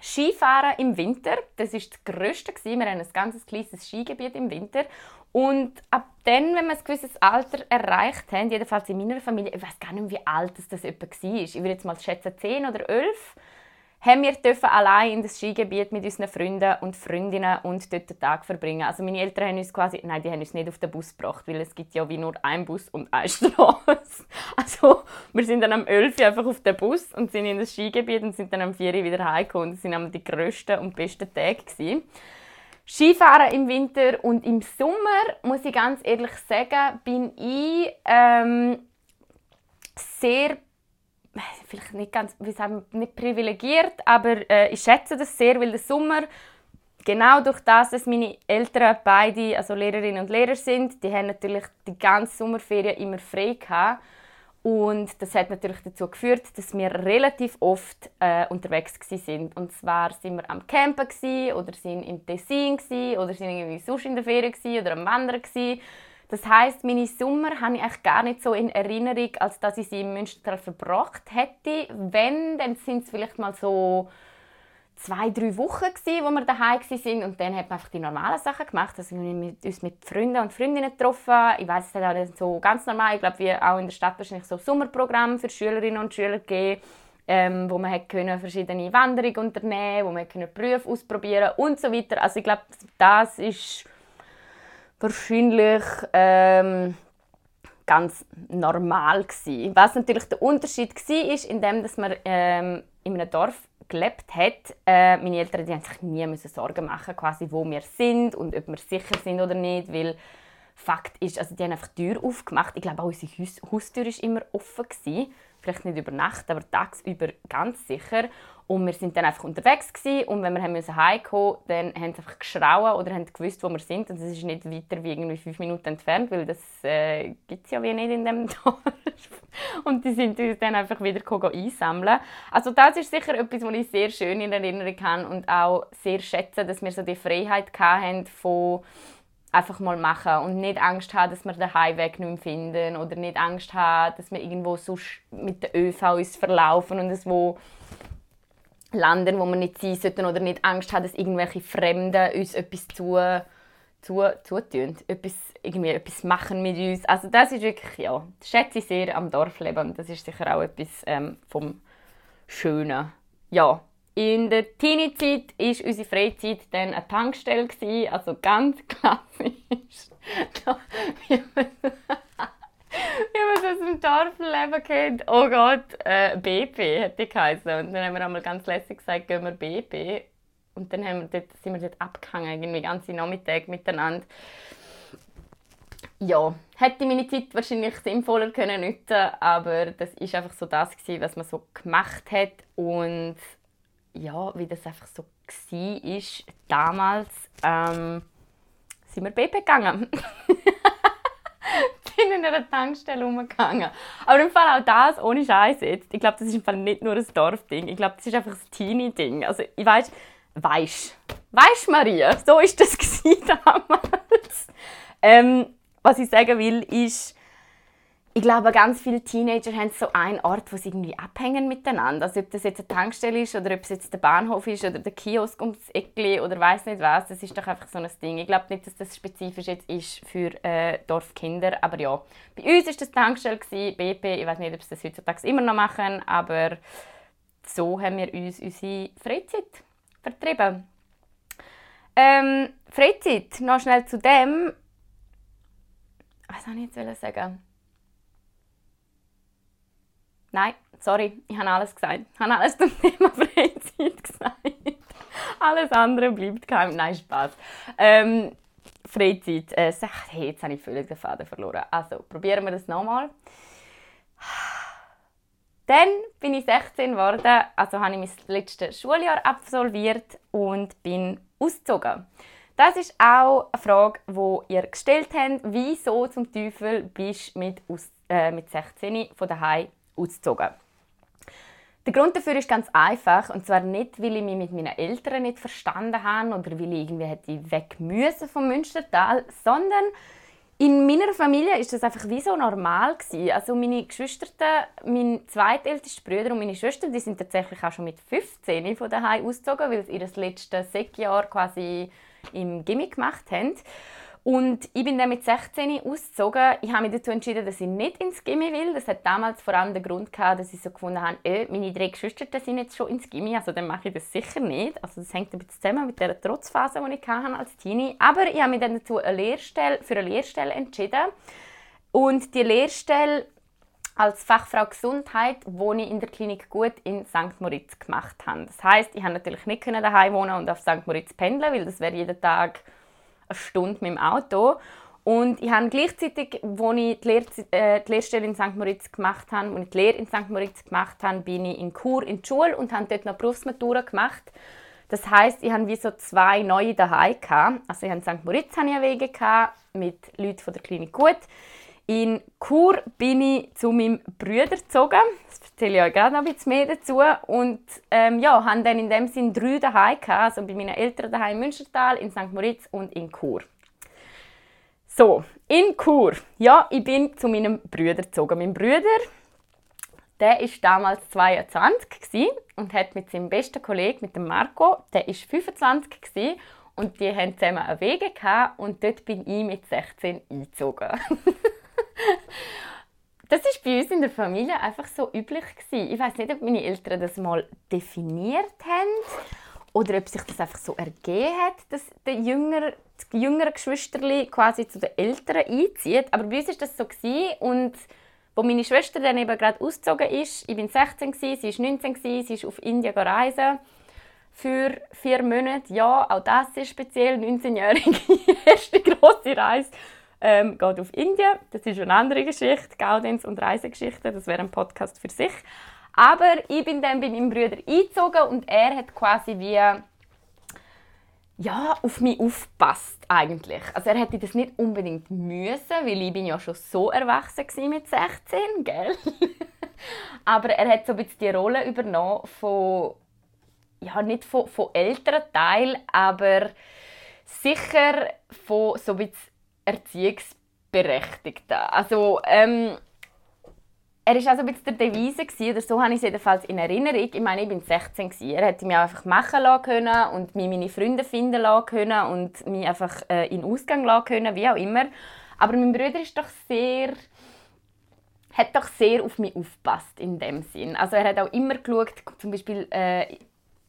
Skifahren im Winter, das war das Größte. Wir haben ein ganz kleines Skigebiet im Winter und ab dann, wenn wir ein gewisses Alter erreicht haben, jedenfalls in meiner Familie, ich weiß gar nicht, wie alt das, etwa war, ich würde jetzt mal schätzen 10 oder 11, haben wir allein in das Skigebiet mit unseren Freunden und Freundinnen und dort den Tag verbringen. Also meine Eltern haben uns quasi, nein, die haben uns nicht auf den Bus gebracht, weil es gibt ja wie nur einen Bus und eine Straße. Also wir sind dann am 11 einfach auf den Bus und sind in das Skigebiet und sind dann am 4 wieder heimgekommen. Das waren die grössten und besten Tage. Gewesen. Skifahren im Winter und im Sommer, muss ich ganz ehrlich sagen, bin ich ähm, sehr, vielleicht nicht ganz, wie sagen, nicht privilegiert, aber äh, ich schätze das sehr, weil der Sommer genau durch das, dass meine Eltern beide also Lehrerinnen und Lehrer sind, die haben natürlich die ganze Sommerferien immer frei gehabt und das hat natürlich dazu geführt, dass wir relativ oft äh, unterwegs sind. Und zwar sind wir am Campen oder sind im Tessin oder sind irgendwie sonst in der Ferien oder am Wandern gewesen. Das heißt, meine Sommer habe ich eigentlich gar nicht so in Erinnerung, als dass ich sie in Münster verbracht hätte. Wenn, dann sind es vielleicht mal so zwei, drei Wochen, gewesen, wo wir daheim waren. Und dann hat man einfach die normalen Sachen gemacht. Also wir haben uns mit Freunden und Freundinnen getroffen. Ich weiß es hat auch so ganz normal. Ich glaube, wie auch in der Stadt wahrscheinlich so Sommerprogramm für Schülerinnen und Schüler gegeben, ähm, wo man können verschiedene Wanderungen unternehmen, wo man können Berufe ausprobieren und so weiter. Also ich glaube, das ist wahrscheinlich ähm, ganz normal gewesen. Was natürlich der Unterschied war, ist, indem dass man ähm, in einem Dorf gelebt hat, äh, meine Eltern die haben sich nie müssen Sorgen machen, quasi, wo wir sind und ob wir sicher sind oder nicht, weil Fakt ist, also die haben einfach die Tür aufgemacht. Ich glaube, auch unsere Haus Haustür war immer offen. Gewesen. Vielleicht nicht über Nacht, aber tagsüber ganz sicher. Und wir sind dann einfach unterwegs gewesen. und wenn wir haben heimkommen dann haben sie einfach geschrauen oder haben gewusst, wo wir sind. Und es ist nicht weiter wie irgendwie fünf Minuten entfernt, weil das äh, gibt es ja wie nicht in dem Dorf. und die sind uns dann einfach wieder einsammeln. Also das ist sicher etwas, was ich sehr schön in Erinnerung habe und auch sehr schätze, dass wir so die Freiheit hatten von einfach mal machen und nicht Angst haben, dass wir den Heimweg nicht mehr finden oder nicht Angst haben, dass wir irgendwo sonst mit der ÖV uns verlaufen und es wo landen, wo wir nicht sein sollten oder nicht Angst haben, dass irgendwelche Fremden uns etwas zu zu, zutun, etwas, irgendwie etwas machen mit uns. Also das ist wirklich, ja, das schätze ich sehr am Dorfleben das ist sicher auch etwas ähm, vom Schönen. Ja, in der Teenie-Zeit war unsere Freizeit dann eine Tankstelle, also ganz klassisch. Wie man es aus dem Dorfleben kennt. Oh Gott, äh, BP hätte ich geheißen. Und dann haben wir einmal ganz lässig gesagt, gehen wir BP. Und dann haben wir dort, sind wir dort abgehangen, irgendwie ganze Nachmittag miteinander. Ja, hätte meine Zeit wahrscheinlich sinnvoller können nutzen aber das ist einfach so das gewesen, was man so gemacht hat und ja, wie das einfach so war, damals ähm, sind wir BP gegangen. bin in einer Tankstelle rumgegangen. Aber im Fall auch das, ohne Scheiß jetzt. Ich glaube, das ist im Fall nicht nur ein Dorfding. Ich glaube, das ist einfach ein Teenie-Ding. Also, ich weiß, weißt, weißt Maria, so ist das damals. ähm, was ich sagen will, ist, ich glaube, ganz viele Teenager haben so einen Ort, wo sie irgendwie abhängen miteinander. Also ob das jetzt eine Tankstelle ist oder ob es jetzt der Bahnhof ist oder der Kiosk ums Eckli oder weiß nicht was. Das ist doch einfach so ein Ding. Ich glaube nicht, dass das spezifisch jetzt ist für äh, Dorfkinder, aber ja. Bei uns ist das Tankstelle gewesen, BP. Ich weiß nicht, ob sie das heutzutage immer noch machen, aber so haben wir uns unsere Freizeit vertrieben. Ähm, Freizeit, noch schnell zu dem. Was soll ich jetzt sagen? Nein, sorry, ich habe alles gesagt. Ich habe alles zum Thema Freizeit gesagt. alles andere bleibt kein. Nein, Spaß. Ähm, Freizeit. Äh, jetzt habe ich völlig den Faden verloren. Also, probieren wir das nochmal. Dann bin ich 16 geworden, also habe ich mein letztes Schuljahr absolviert und bin ausgezogen. Das ist auch eine Frage, die ihr gestellt habt. Wieso zum Teufel bist du mit, äh, mit 16 von daheim ausgezogen. Der Grund dafür ist ganz einfach und zwar nicht, weil ich mich mit meinen Eltern nicht verstanden habe oder weil ich irgendwie hätte weg müssen vom Münstertal, sondern in meiner Familie ist das einfach wie so normal gewesen. Also meine Geschwister, mein zweitältester Bruder und meine Schwester, die sind tatsächlich auch schon mit 15 von daheim ausgezogen, weil sie ihr letztes Sekjahr quasi im Gimmick gemacht haben. Und ich bin dann mit 16 ausgezogen. Ich habe mich dazu entschieden, dass ich nicht ins Gimmi will. Das hat damals vor allem den Grund gehabt, dass ich so gefunden habe, äh, meine drei Geschwister sind jetzt schon ins Gimmi, also dann mache ich das sicher nicht. Also das hängt ein bisschen zusammen mit der Trotzphase, die ich hatte als Teenie. Aber ich habe mich dann dazu eine Lehrstelle, für eine Lehrstelle entschieden. Und die Lehrstelle als Fachfrau Gesundheit, wo ich in der Klinik gut in St. Moritz gemacht habe. Das heißt, ich konnte natürlich nicht daheim wohnen und auf St. Moritz pendeln, weil das wäre jeden Tag eine Stunde mit dem Auto. Und ich habe gleichzeitig, als ich die, Lehr äh, die Lehrstelle in St. Moritz gemacht habe, als ich die Lehre in St. Moritz gemacht habe, bin ich in Chur in die Schule und habe dort noch Berufsmatura gemacht. Das heißt, ich hatte wie so zwei neue daheim Also ich hatte in St. Moritz hatte ich Wege mit Leuten von der Klinik gut. In Chur bin ich zu meinem Bruder gezogen. Erzähle ich euch gerade noch ein bisschen mehr dazu. Und ähm, ja, haben dann in dem Sinn drei daheim gehabt. Also bei meinen Eltern daheim in Münstertal, in St. Moritz und in Chur. So, in Chur. Ja, ich bin zu meinem Bruder gezogen. Mein Bruder, der war damals 22 und hat mit seinem besten Kollegen, mit dem Marco, der war 25 gewesen, und die haben zusammen einen Wege gehabt, und dort bin ich mit 16 eingezogen. das ist bei uns in der Familie einfach so üblich gewesen. Ich weiß nicht, ob meine Eltern das mal definiert haben oder ob sich das einfach so ergeben hat, dass der jüngere, das jüngere Geschwisterli quasi zu den Älteren einzieht. Aber bei uns war das so gewesen. und wo meine Schwester dann eben gerade ausgezogen ist, ich bin 16 gewesen, sie ist 19 gewesen, sie ist auf Indien reisen für vier Monate. Ja, auch das ist speziell, 19-jährige erste große Reise ähm, geht auf Indien. Das ist eine andere Geschichte, Gaudenz und Reisegeschichte. Das wäre ein Podcast für sich. Aber ich bin dann bei meinem Bruder eingezogen und er hat quasi wie ja, auf mich aufpasst eigentlich. Also er hätte das nicht unbedingt müssen, weil ich bin ja schon so erwachsen mit 16, gell? Aber er hat so ein bisschen die Rolle übernommen von ja nicht von, von älteren Teil, aber sicher von so ein bisschen Erziehungsberechtigten. Also, ähm, er war also ein bisschen der Devise, oder so habe ich es jedenfalls in Erinnerung. Ich meine, ich war 16. Gewesen. Er hätte mich einfach machen lassen können und mich meine Freunde finden lassen können und mich einfach äh, in Ausgang lassen können, wie auch immer. Aber mein Bruder ist doch sehr hat doch sehr auf mich aufgepasst in dem Sinn. Also er hat auch immer geschaut, zum Beispiel äh,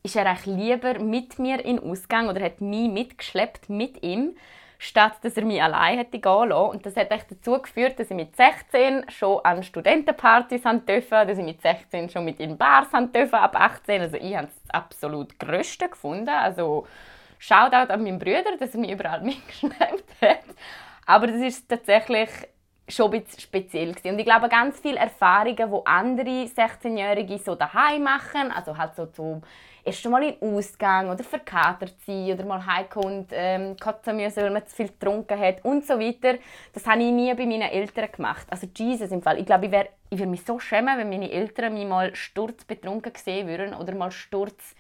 ist er eigentlich lieber mit mir in Ausgang oder hat mich mitgeschleppt mit ihm statt dass er mich allein hätte gehen lassen. Und das hat echt dazu geführt, dass ich mit 16 schon an Studentenpartys dürfen, dass ich mit 16 schon mit in Bars haben dürfen, ab 18. Also ich habe das absolut Größte gefunden. Also Shoutout an meinen Bruder, dass er mich überall mitgeschleppt hat. Aber das ist tatsächlich schon ein bisschen speziell. Und ich glaube, ganz viele Erfahrungen, die andere 16-Jährige so daheim machen, also halt so zum erst mal in den Ausgang oder verkatert sein oder mal heimkommen ähm, kotzen müssen, weil man zu viel getrunken hat und so weiter. Das habe ich nie bei meinen Eltern gemacht. Also Jesus im Fall. Ich glaube, ich, wär, ich würde mich so schämen, wenn meine Eltern mich mal sturzbetrunken sehen würden oder mal sturz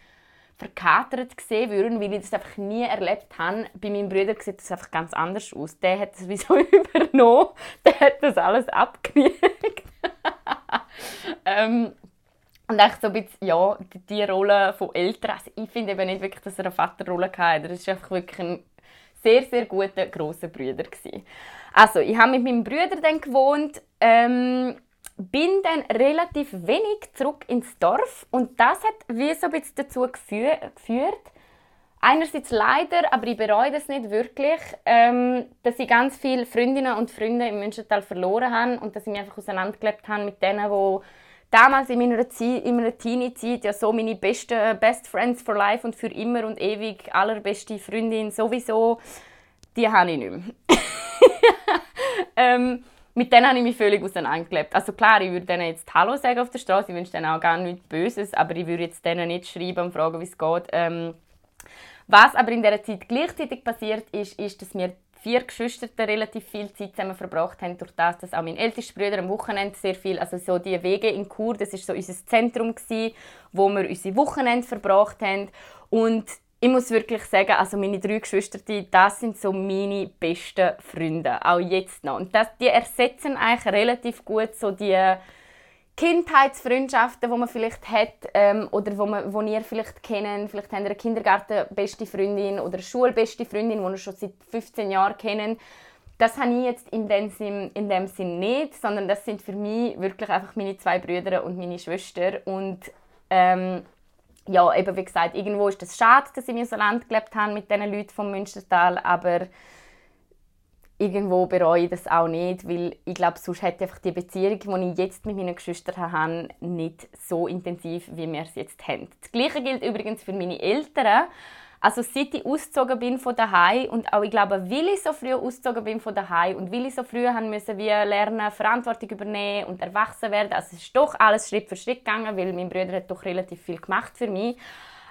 verkatert gesehen würden, weil ich das einfach nie erlebt habe. Bei meinem Bruder sieht das einfach ganz anders aus. Der hat das wieso übernommen. Der hat das alles abgekriegt. ähm, und echt so ein bisschen, ja, die, die Rolle von Eltern. Also ich finde eben nicht wirklich, dass er eine Vaterrolle hatte. Er war einfach wirklich ein sehr, sehr guter, grosser Bruder. Gewesen. Also, ich habe mit meinem Bruder dann gewohnt, ähm, bin dann relativ wenig zurück ins Dorf und das hat wie so ein bisschen dazu geführt, einerseits leider, aber ich bereue das nicht wirklich, ähm, dass ich ganz viele Freundinnen und Freunde im Münchental verloren habe und dass ich mich einfach auseinandergelebt habe mit denen, die damals in meiner, meiner Teenie-Zeit ja so meine besten Best Friends for Life und für immer und ewig allerbeste Freundin sowieso, die habe ich nicht mehr. ähm, mit denen habe ich mich völlig auseinandergelebt. Also klar, ich würde denen jetzt Hallo sagen auf der Straße, ich wünsche denen auch gar nichts Böses, aber ich würde jetzt denen nicht schreiben und fragen, wie es geht. Ähm, was aber in dieser Zeit gleichzeitig passiert ist, ist, dass wir vier Geschwister relativ viel Zeit zusammen verbracht haben, durch das, dass auch mein ältester Bruder am Wochenende sehr viel, also so die Wege in Chur, das ist so unser Zentrum gewesen, wo wir unsere Wochenende verbracht haben und ich muss wirklich sagen, also meine drei Geschwister, die, das sind so meine besten Freunde, auch jetzt noch. Und das, die ersetzen eigentlich relativ gut so die Kindheitsfreundschaften, die man vielleicht hat ähm, oder wo, man, wo ihr vielleicht kennen. Vielleicht habt ihr eine Kindergarten-beste Freundin oder eine Schulbeste Freundin, die ihr schon seit 15 Jahren kennen. Das habe ich jetzt in dem, Sinn, in dem Sinn nicht, sondern das sind für mich wirklich einfach meine zwei Brüder und meine Schwester. Und ähm, ja, eben wie gesagt, irgendwo ist es schade, dass ich in so Land gelebt habe mit diesen Leuten vom Münstertal, aber irgendwo bereue ich das auch nicht, weil ich glaube, sonst hätte einfach die Beziehung, die ich jetzt mit meinen Geschwistern habe, nicht so intensiv, wie wir es jetzt haben. Das Gleiche gilt übrigens für meine Eltern. Also seit ich ausgezogen bin von daheim und auch ich glaube, weil ich so früh ausgezogen bin von daheim und weil ich so früh haben müssen wie lernen, Verantwortung übernehmen und erwachsen werden, also es ist doch alles Schritt für Schritt gegangen, weil mein Bruder hat doch relativ viel gemacht für mich.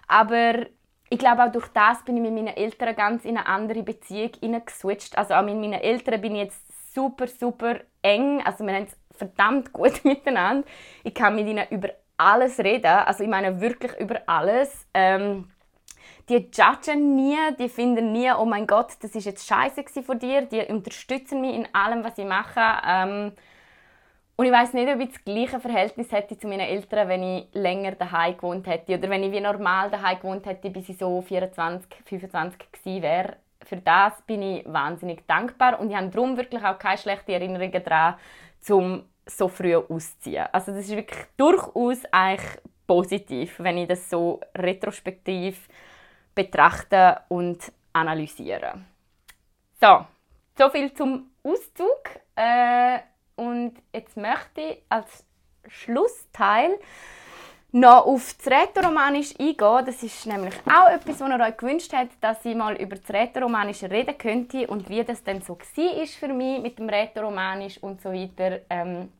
Aber ich glaube auch durch das bin ich mit meinen Eltern ganz in eine andere Beziehung geswitcht. Also auch mit meinen Eltern bin ich jetzt super, super eng. Also wir haben es verdammt gut miteinander. Ich kann mit ihnen über alles reden. Also ich meine wirklich über alles. Ähm, die judgen nie, die finden nie, oh mein Gott, das ist jetzt scheiße von dir. Die unterstützen mich in allem, was ich mache. Ähm, und ich weiß nicht, ob ich das gleiche Verhältnis hätte zu meinen Eltern, wenn ich länger daheim gewohnt hätte oder wenn ich wie normal daheim gewohnt hätte, bis ich so 24, 25 gewesen wäre. Für das bin ich wahnsinnig dankbar und ich habe darum wirklich auch keine schlechten Erinnerungen daran, um so früh auszuziehen. Also das ist wirklich durchaus eigentlich positiv, wenn ich das so retrospektiv betrachte und analysiere. So, so viel zum Auszug. Äh, und jetzt möchte ich als Schlussteil noch auf das Rätoromanisch eingehen. Das ist nämlich auch etwas, was ihr euch gewünscht habt, dass ich mal über das Rätoromanisch reden könnte und wie das dann so war für mich mit dem Rätoromanisch und so weiter. Ähm,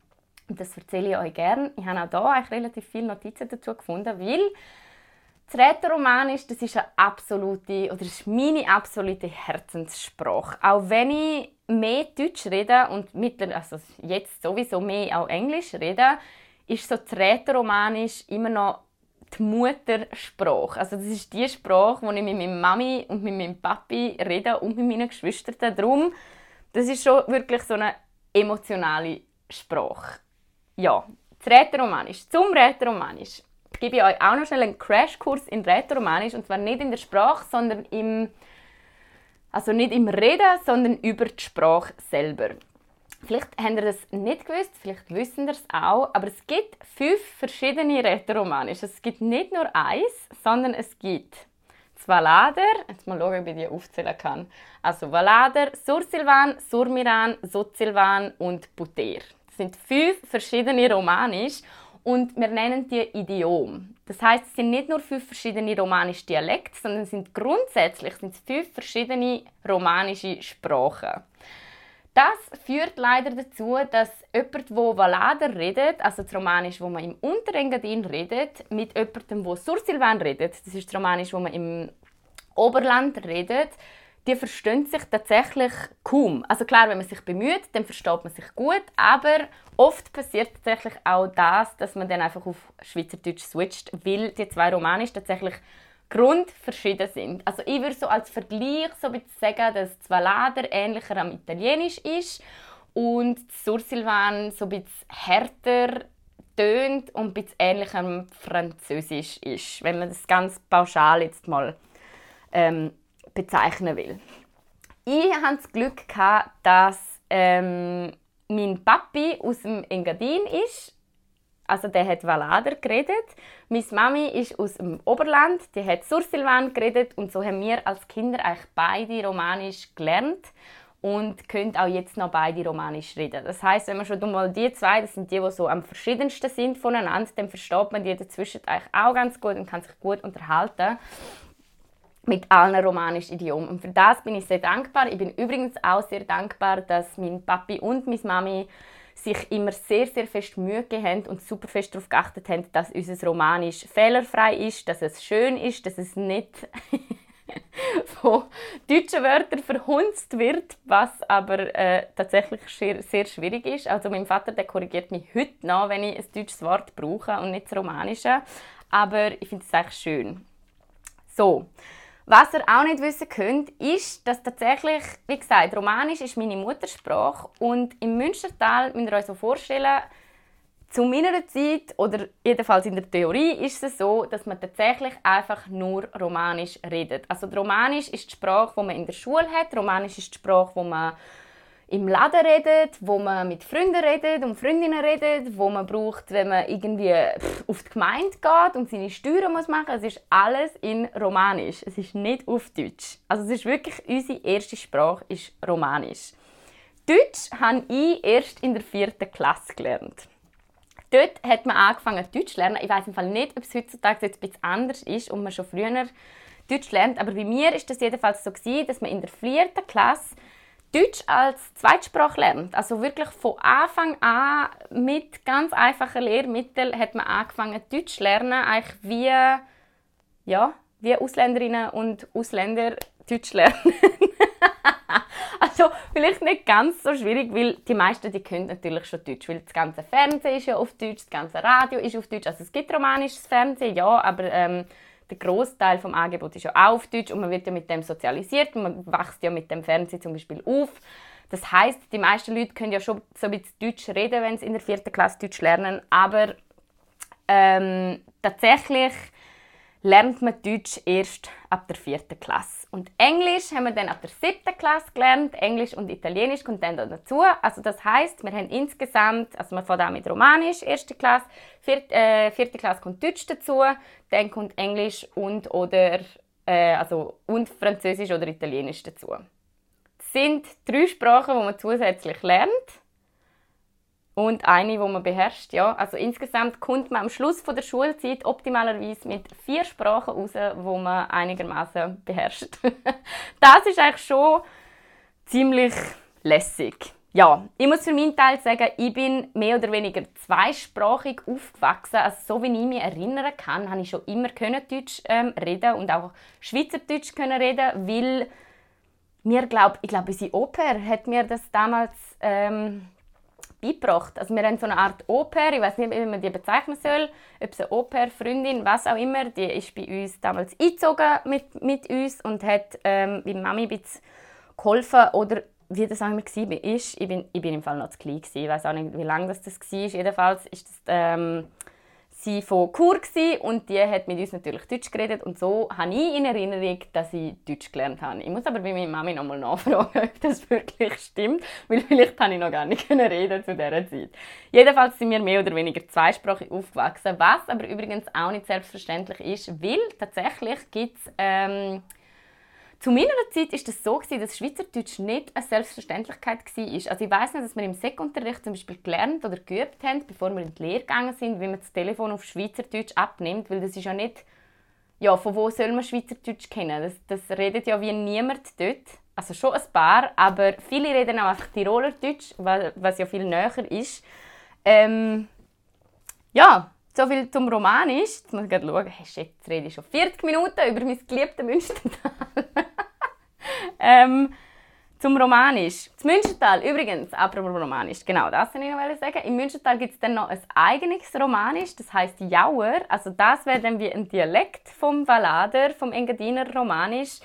das erzähle ich euch gerne. Ich habe auch hier eigentlich relativ viele Notizen dazu gefunden, weil Rätoromanisch, das ist eine absolute, oder ist meine absolute Herzenssprache. Auch wenn ich mehr Deutsch rede und mittlerweile, also jetzt sowieso mehr auch Englisch rede, ist so Rätoromanisch immer noch die Muttersprache. Also das ist die Sprache, die ich mit meiner Mami und mit meinem Papi rede und mit meinen Geschwistern. Darum, das ist schon wirklich so eine emotionale Sprache. ja, Rätoromanisch. Zum Rätoromanisch gebe ich euch auch noch schnell einen Crashkurs in Rätoromanisch und zwar nicht in der Sprache, sondern im also nicht im Reden, sondern über die Sprache selber. Vielleicht habt ihr das nicht gewusst, vielleicht wissen ihr es auch, aber es gibt fünf verschiedene Rätoromanisch. Es gibt nicht nur eins, sondern es gibt Valader, jetzt mal schauen, ob ich die aufzählen kann. Also Valader, Sursilvan, Surmiran, Sozilvan und Buter. Das sind fünf verschiedene Romanisch und wir nennen die Idiom. Das heißt, es sind nicht nur fünf verschiedene romanische Dialekte, sondern sind grundsätzlich sind es fünf verschiedene romanische Sprachen. Das führt leider dazu, dass jemand, der Valader redet, also das Romanisch, wo man im Unterengadin redet, mit jemandem, der Sursilvan redet, das ist das Romanisch, wo man im Oberland redet, die verstehen sich tatsächlich kaum. Also klar, wenn man sich bemüht, dann versteht man sich gut, aber oft passiert tatsächlich auch das, dass man dann einfach auf Schweizerdeutsch switcht, weil die zwei Romanisch tatsächlich grundverschieden sind. Also ich würde so als Vergleich so sagen, dass Zvalader ähnlicher am Italienisch ist und Sursilvan so ein bisschen härter tönt und ein bisschen ähnlicher am Französisch ist, wenn man das ganz pauschal jetzt mal ähm, bezeichnen will. Ich hatte das Glück, gehabt, dass ähm, mein Papi aus dem Engadin ist. Also der hat Valader geredet. Meine Mami ist aus dem Oberland, die hat Sursilvan geredet und so haben wir als Kinder eigentlich beide Romanisch gelernt und können auch jetzt noch beide Romanisch reden. Das heißt, wenn man schon mal die zwei, das sind die, die so am verschiedensten sind voneinander, dann versteht man die dazwischen eigentlich auch ganz gut und kann sich gut unterhalten mit allen romanischen Idiomen. Und für das bin ich sehr dankbar. Ich bin übrigens auch sehr dankbar, dass mein Papi und meine Mami sich immer sehr, sehr fest Mühe gegeben haben und super fest darauf geachtet haben, dass unser Romanisch fehlerfrei ist, dass es schön ist, dass es nicht von deutschen Wörtern verhunzt wird, was aber äh, tatsächlich sehr, sehr schwierig ist. Also mein Vater der korrigiert mich heute noch, wenn ich ein deutsches Wort brauche und nicht das Romanische. Aber ich finde es eigentlich schön. So, was ihr auch nicht wissen könnt, ist, dass tatsächlich, wie gesagt, Romanisch ist meine Muttersprache und im Münstertal müsst ihr euch so vorstellen, zu meiner Zeit, oder jedenfalls in der Theorie, ist es so, dass man tatsächlich einfach nur Romanisch redet. Also Romanisch ist die Sprache, die man in der Schule hat. Romanisch ist die Sprache, die man im Laden redet, wo man mit Freunden redet und Freundinnen redet, wo man braucht, wenn man irgendwie auf die Gemeinde geht und seine Steuern muss machen. Es ist alles in Romanisch. Es ist nicht auf Deutsch. Also es ist wirklich unsere erste Sprache ist Romanisch. Deutsch habe ich erst in der vierten Klasse gelernt. Dort hat man angefangen Deutsch zu lernen. Ich weiß im Fall nicht, ob es heutzutage jetzt ein bisschen anders ist und man schon früher Deutsch lernt, aber bei mir ist das jedenfalls so dass man in der vierten Klasse Deutsch als Zweitsprache lernt. Also wirklich von Anfang an mit ganz einfachen Lehrmitteln hat man angefangen Deutsch zu lernen, eigentlich wie, ja, wie Ausländerinnen und Ausländer Deutsch lernen. also vielleicht nicht ganz so schwierig, weil die meisten die können natürlich schon Deutsch, weil das ganze Fernsehen ist ja auf Deutsch, das ganze Radio ist auf Deutsch. Also es gibt romanisches Fernsehen, ja, aber ähm, der Großteil vom Angebot ist ja auf Deutsch und man wird ja mit dem sozialisiert und man wächst ja mit dem Fernsehen zum Beispiel auf. Das heißt, die meisten Leute können ja schon so ein bisschen Deutsch reden, wenn sie in der vierten Klasse Deutsch lernen, aber ähm, tatsächlich lernt man Deutsch erst ab der vierten Klasse. Und Englisch haben wir dann ab der siebten Klasse gelernt. Englisch und Italienisch kommt dann dazu. Also das heißt, wir haben insgesamt, also man fängt auch mit Romanisch, erste Klasse, vierte, äh, vierte Klasse kommt Deutsch dazu, dann kommt Englisch und oder äh, also und Französisch oder Italienisch dazu. Das sind drei Sprachen, die man zusätzlich lernt und eine, wo man beherrscht. Ja. Also insgesamt kommt man am Schluss von der Schulzeit optimalerweise mit vier Sprachen raus, wo man einigermaßen beherrscht. das ist eigentlich schon ziemlich lässig. Ja, ich muss für meinen Teil sagen, ich bin mehr oder weniger zweisprachig aufgewachsen. Also so wie ich mich erinnern kann, habe ich schon immer Deutsch ähm, reden und auch Schweizerdeutsch können reden, weil mir glaub, ich glaube, unsere Oper hat mir das damals ähm, beigebracht. Also wir haben so eine Art Oper, ich weiß nicht, wie man die bezeichnen soll, ob es eine Oper, Freundin, was auch immer, die ist bei uns damals eingezogen mit, mit uns und hat ähm, wie Mami ein bisschen geholfen oder wie das einmal war, ist, ich bin, ich bin im Fall noch zu klein gewesen. Ich weiß auch nicht, wie lange das, das war. Jedenfalls ist das ähm, sie von Kur und die hat mit uns natürlich Deutsch geredet und so habe ich in Erinnerung, dass ich Deutsch gelernt habe. Ich muss aber bei meiner Mami noch mal nachfragen, ob das wirklich stimmt, weil vielleicht habe ich noch gar nicht reden zu dieser Zeit. Jedenfalls sind wir mehr oder weniger zweisprachig aufgewachsen, was aber übrigens auch nicht selbstverständlich ist, weil tatsächlich gibt es ähm, zu meiner Zeit war das so, dass Schweizerdeutsch nicht eine Selbstverständlichkeit war. Also ich weiß nicht, dass wir im Sekundarunterricht zum Beispiel gelernt oder geübt haben, bevor wir in die Lehre gegangen sind, wie man das Telefon auf Schweizerdeutsch abnimmt, weil das ist ja nicht... Ja, von wo soll man Schweizerdeutsch kennen? Das, das redet ja wie niemand dort. Also schon ein paar, aber viele reden auch einfach Tirolerdeutsch, was ja viel näher ist. Ähm, ja, so viel zum Romanisch. Jetzt muss ich schauen. Hey, shit, jetzt rede ich schon 40 Minuten über mein geliebtes Münstertal. ähm, zum Romanisch. Das Münstertal, übrigens, apropos Romanisch, genau das wollte ich noch sagen. Im Münstertal gibt es dann noch ein eigenes Romanisch, das heißt Jauer. Also das wäre dann wie ein Dialekt vom Valader, vom Engadiner Romanisch.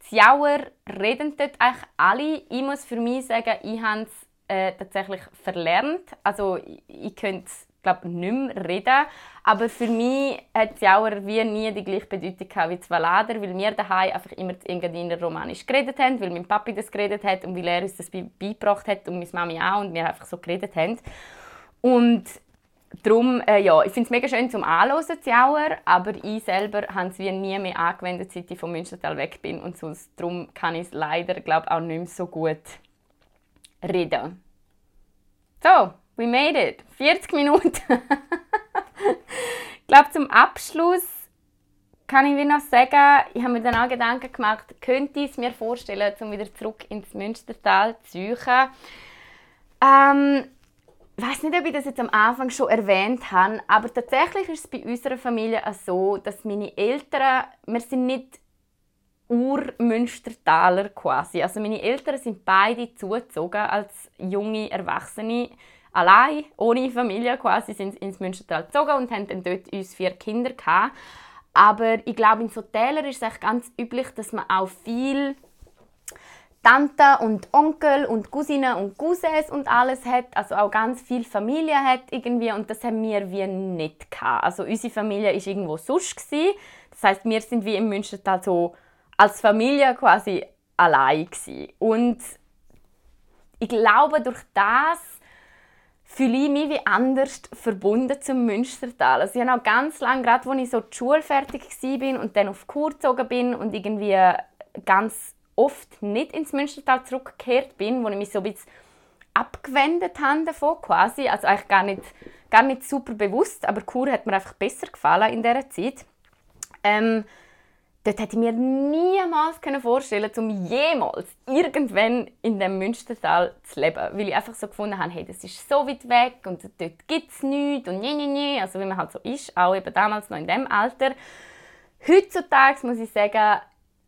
Das Jauer reden dort eigentlich alle. Ich muss für mich sagen, ich habe es äh, tatsächlich verlernt. Also ich, ich könnte glaube nicht mehr reden. Aber für mich hat es auch wie nie die gleiche Bedeutung wie das Valader, weil wir daheim einfach immer Engadiner Romanisch geredet haben, weil mein Papi das geredet hat und weil er uns das beigebracht hat und meine Mami auch und wir einfach so geredet haben. Und darum, äh, ja, ich finde es mega schön zum Anhören, das Jauer, aber ich selber habe es wie nie mehr angewendet, seit ich vom Münstertal weg bin und sonst, darum kann ich es leider, glaube auch nicht mehr so gut reden. So, We made it. 40 Minuten. ich glaube, zum Abschluss kann ich noch sagen, ich habe mir dann auch Gedanken gemacht, könnte ich es mir vorstellen, um wieder zurück ins Münstertal zu suchen. Ähm, ich weiß nicht, ob ich das jetzt am Anfang schon erwähnt habe, aber tatsächlich ist es bei unserer Familie auch so, dass meine Eltern, wir sind nicht Urmünstertaler quasi. Also meine Eltern sind beide zugezogen als junge Erwachsene allein, ohne Familie quasi, sind ins Münstertal gezogen und haben dann dort uns vier Kinder gehabt. Aber ich glaube, in so Tälern ist es ganz üblich, dass man auch viel Tante und Onkel und Cousinen und Cousins und alles hat, also auch ganz viel Familie hat irgendwie und das haben wir wie nicht gehabt. Also unsere Familie ist irgendwo sonst. Das heißt, wir sind wie im Münstertal so als Familie quasi allein gewesen. Und ich glaube, durch das fühle ich mich wie anders verbunden zum Münstertal. Also ich habe auch ganz lange, gerade als ich so die Schule fertig war und dann auf Kur gezogen bin und irgendwie ganz oft nicht ins Münstertal zurückgekehrt bin, wo ich mich so ein bisschen abgewendet habe davon quasi. Also eigentlich gar nicht, gar nicht super bewusst, aber Kur hat mir einfach besser gefallen in dieser Zeit. Ähm, dort hätte ich mir niemals vorstellen können, um jemals irgendwann in dem Münstertal zu leben. Weil ich einfach so gefunden habe, hey, das ist so weit weg und dort gibt es nichts und nie, nie, nie. Also wie man halt so ist, auch eben damals noch in dem Alter. Heutzutage muss ich sagen,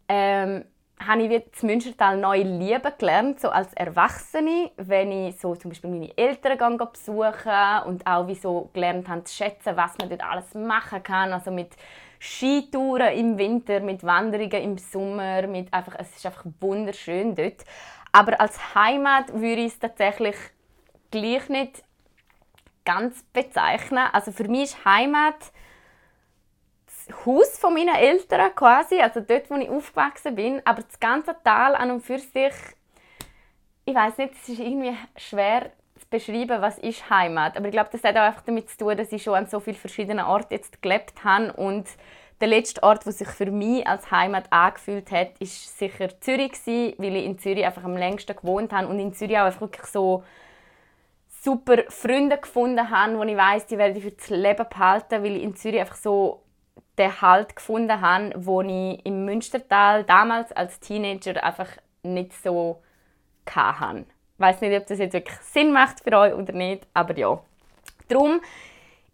ähm, habe ich das Münstertal neu lieben gelernt, so als Erwachsene, wenn ich so zum Beispiel meine Eltern besuche und auch wie so gelernt habe zu schätzen, was man dort alles machen kann, also mit Skitouren im Winter, mit Wanderungen im Sommer, mit einfach, es ist einfach wunderschön dort. Aber als Heimat würde ich es tatsächlich gleich nicht ganz bezeichnen. Also für mich ist Heimat das Haus von meinen Eltern quasi, also dort, wo ich aufgewachsen bin. Aber das ganze Tal an und für sich, ich weiß nicht, es ist irgendwie schwer beschreiben, was ist Heimat. Aber ich glaube, das hat auch einfach damit zu tun, dass ich schon an so vielen verschiedenen Orten jetzt gelebt habe und der letzte Ort, der sich für mich als Heimat angefühlt hat, ist sicher Zürich gewesen, weil ich in Zürich einfach am längsten gewohnt habe und in Zürich auch wirklich so super Freunde gefunden habe, wo ich weiß, die werde ich für das Leben behalten, weil ich in Zürich einfach so den Halt gefunden habe, wo ich im Münstertal damals als Teenager einfach nicht so hatte. Weiß nicht, ob das jetzt wirklich Sinn macht für euch oder nicht, aber ja. Darum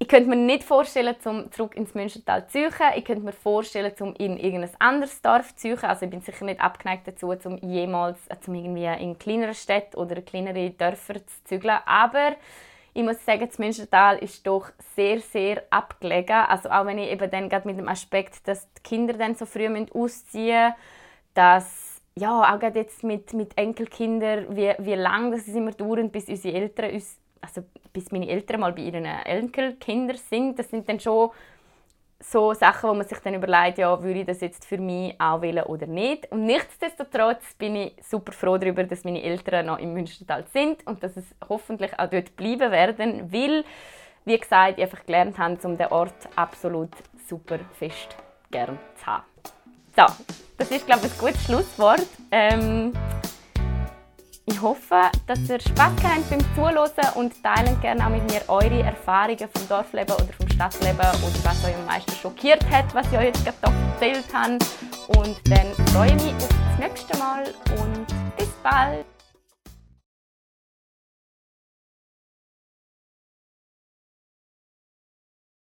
ich könnte mir nicht vorstellen, zum zurück ins Münstertal zu ziehen. Ich könnte mir vorstellen, zum in irgendein anderes Dorf zu ziehen. Also ich bin sicher nicht abgeneigt dazu, zum jemals äh, zum irgendwie in kleinere Städte oder kleinere Dörfer zu zügeln. Aber ich muss sagen, das Münstertal ist doch sehr, sehr abgelegen. Also auch wenn ich eben dann gerade mit dem Aspekt, dass die Kinder dann so früh ausziehen müssen, dass ja, auch jetzt mit, mit Enkelkindern, wie, wie lange das immer dauert, bis unsere Eltern uns, also bis meine Eltern mal bei ihren Enkelkindern sind, das sind dann schon so Sachen, wo man sich dann überlegt, ja, würde ich das jetzt für mich auch wählen oder nicht. Und nichtsdestotrotz bin ich super froh darüber, dass meine Eltern noch im Münstertal sind und dass es hoffentlich auch dort bleiben werden, weil, wie gesagt, ich einfach gelernt habe, um den Ort absolut super fest gern zu haben. So, das ist, glaube ich, ein gutes Schlusswort. Ähm, ich hoffe, dass ihr Spaß habt beim Zuhören und teilen gerne auch mit mir eure Erfahrungen vom Dorfleben oder vom Stadtleben oder was euch am meisten schockiert hat, was ich euch jetzt gerade erzählt habe. Und dann freue ich mich auf das nächste Mal und bis bald!